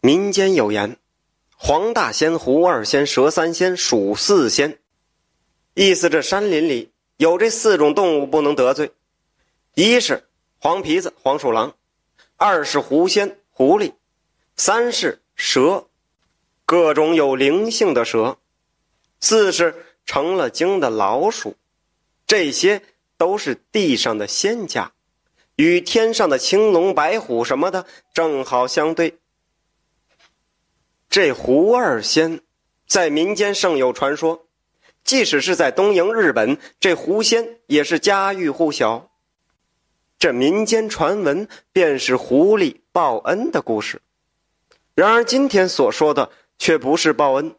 民间有言：“黄大仙、胡二仙、蛇三仙、鼠四仙。”意思这山林里有这四种动物不能得罪：一是黄皮子、黄鼠狼；二是狐仙、狐狸；三是蛇，各种有灵性的蛇；四是成了精的老鼠。这些都是地上的仙家，与天上的青龙、白虎什么的正好相对。这胡二仙，在民间盛有传说，即使是在东瀛日本，这狐仙也是家喻户晓。这民间传闻便是狐狸报恩的故事。然而今天所说的却不是报恩，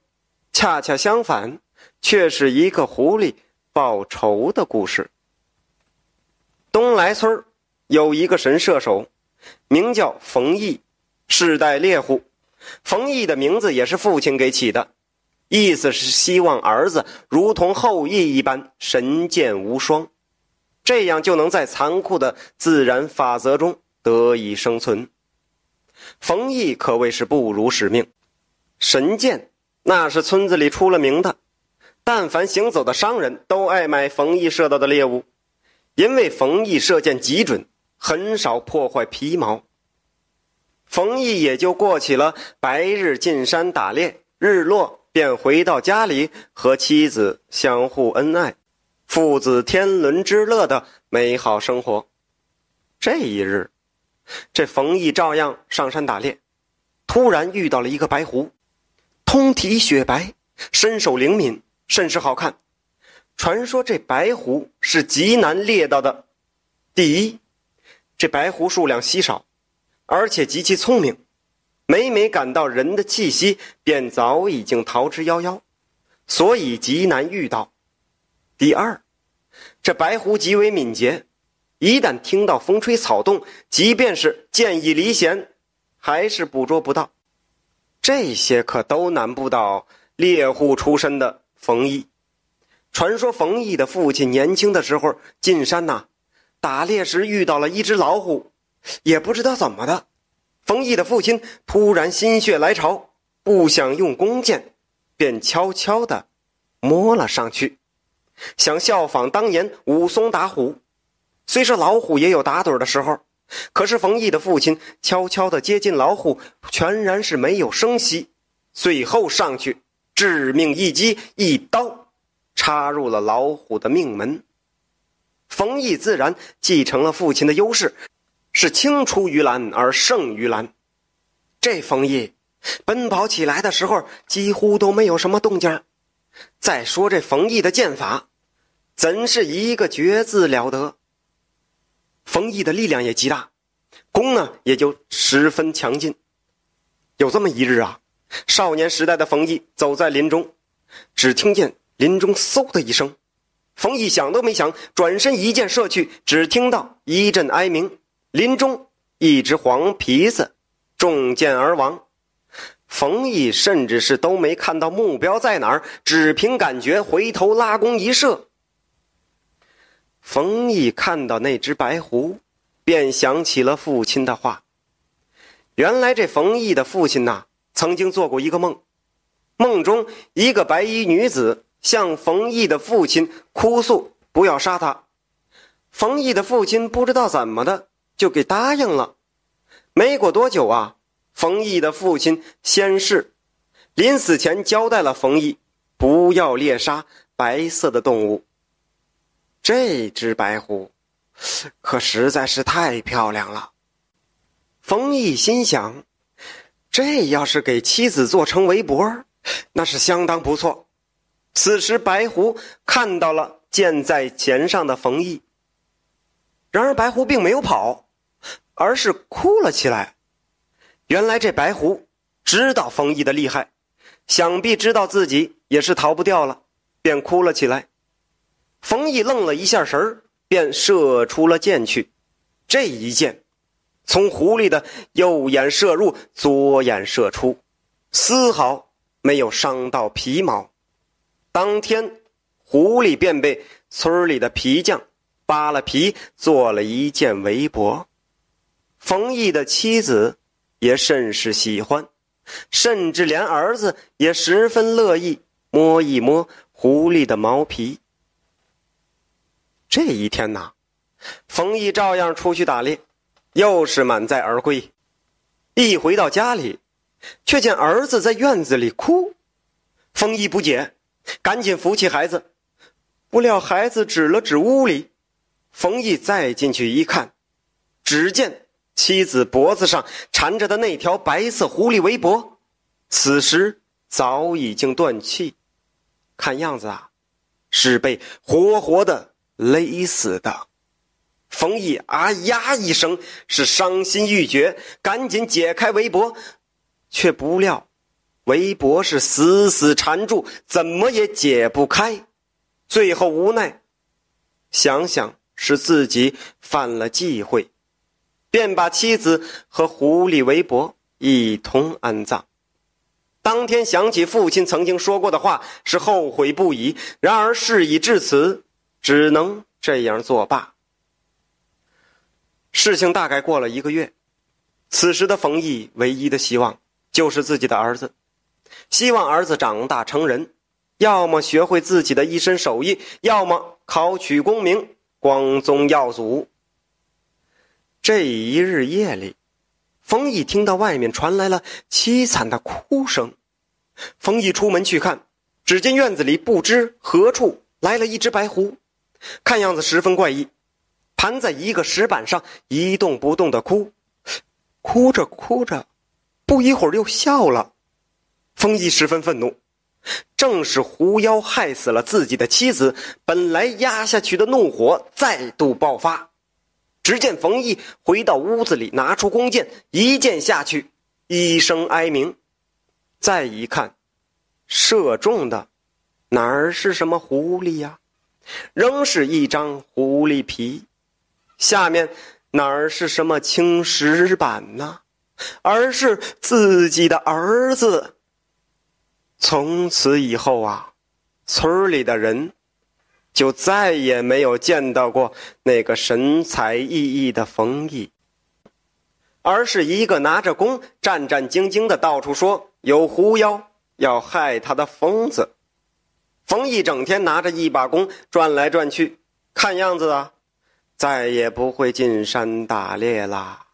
恰恰相反，却是一个狐狸报仇的故事。东来村有一个神射手，名叫冯毅，世代猎户。冯毅的名字也是父亲给起的，意思是希望儿子如同后羿一般神剑无双，这样就能在残酷的自然法则中得以生存。冯毅可谓是不辱使命，神剑那是村子里出了名的，但凡行走的商人都爱买冯毅射到的猎物，因为冯毅射箭极准，很少破坏皮毛。冯毅也就过起了白日进山打猎，日落便回到家里和妻子相互恩爱，父子天伦之乐的美好生活。这一日，这冯毅照样上山打猎，突然遇到了一个白狐，通体雪白，身手灵敏，甚是好看。传说这白狐是极难猎到的。第一，这白狐数量稀少。而且极其聪明，每每感到人的气息，便早已经逃之夭夭，所以极难遇到。第二，这白狐极为敏捷，一旦听到风吹草动，即便是箭已离弦，还是捕捉不到。这些可都难不倒猎户出身的冯毅。传说冯毅的父亲年轻的时候进山呐，打猎时遇到了一只老虎。也不知道怎么的，冯毅的父亲突然心血来潮，不想用弓箭，便悄悄的摸了上去，想效仿当年武松打虎。虽说老虎也有打盹的时候，可是冯毅的父亲悄悄的接近老虎，全然是没有声息。最后上去，致命一击，一刀插入了老虎的命门。冯毅自然继承了父亲的优势。是青出于蓝而胜于蓝，这冯毅奔跑起来的时候几乎都没有什么动静再说这冯毅的剑法，怎是一个绝字了得？冯毅的力量也极大，弓呢也就十分强劲。有这么一日啊，少年时代的冯毅走在林中，只听见林中嗖的一声，冯毅想都没想，转身一箭射去，只听到一阵哀鸣。林中一只黄皮子中箭而亡，冯毅甚至是都没看到目标在哪儿，只凭感觉回头拉弓一射。冯毅看到那只白狐，便想起了父亲的话。原来这冯毅的父亲呐，曾经做过一个梦，梦中一个白衣女子向冯毅的父亲哭诉，不要杀他。冯毅的父亲不知道怎么的。就给答应了。没过多久啊，冯毅的父亲仙逝，临死前交代了冯毅，不要猎杀白色的动物。这只白狐，可实在是太漂亮了。冯毅心想，这要是给妻子做成围脖，那是相当不错。此时白狐看到了箭在弦上的冯毅，然而白狐并没有跑。而是哭了起来。原来这白狐知道冯毅的厉害，想必知道自己也是逃不掉了，便哭了起来。冯毅愣了一下神儿，便射出了箭去。这一箭从狐狸的右眼射入，左眼射出，丝毫没有伤到皮毛。当天，狐狸便被村里的皮匠扒了皮，做了一件围脖。冯毅的妻子也甚是喜欢，甚至连儿子也十分乐意摸一摸狐狸的毛皮。这一天呐，冯毅照样出去打猎，又是满载而归。一回到家里，却见儿子在院子里哭。冯毅不解，赶紧扶起孩子。不料孩子指了指屋里，冯毅再进去一看，只见妻子脖子上缠着的那条白色狐狸围脖，此时早已经断气，看样子啊，是被活活的勒死的。冯毅啊呀一声，是伤心欲绝，赶紧解开围脖，却不料围脖是死死缠住，怎么也解不开。最后无奈，想想是自己犯了忌讳，便把妻子和狐狸围脖一同安葬。当天想起父亲曾经说过的话，是后悔不已。然而事已至此，只能这样作罢。事情大概过了一个月，此时的冯毅唯一的希望就是自己的儿子，希望儿子长大成人。要么学会自己的一身手艺，要么考取功名，光宗耀祖。这一日夜里，冯毅听到外面传来了凄惨的哭声。冯毅出门去看，只见院子里不知何处来了一只白狐，看样子十分怪异，盘在一个石板上一动不动的哭，哭着哭着，不一会儿又笑了。冯毅十分愤怒。正是狐妖害死了自己的妻子，本来压下去的怒火再度爆发。只见冯毅回到屋子里，拿出弓箭，一箭下去，一声哀鸣。再一看，射中的哪儿是什么狐狸呀？仍是一张狐狸皮。下面哪儿是什么青石板呢？而是自己的儿子。从此以后啊，村里的人就再也没有见到过那个神采奕奕的冯毅，而是一个拿着弓、战战兢兢的到处说有狐妖要害他的疯子。冯毅整天拿着一把弓转来转去，看样子啊，再也不会进山打猎啦。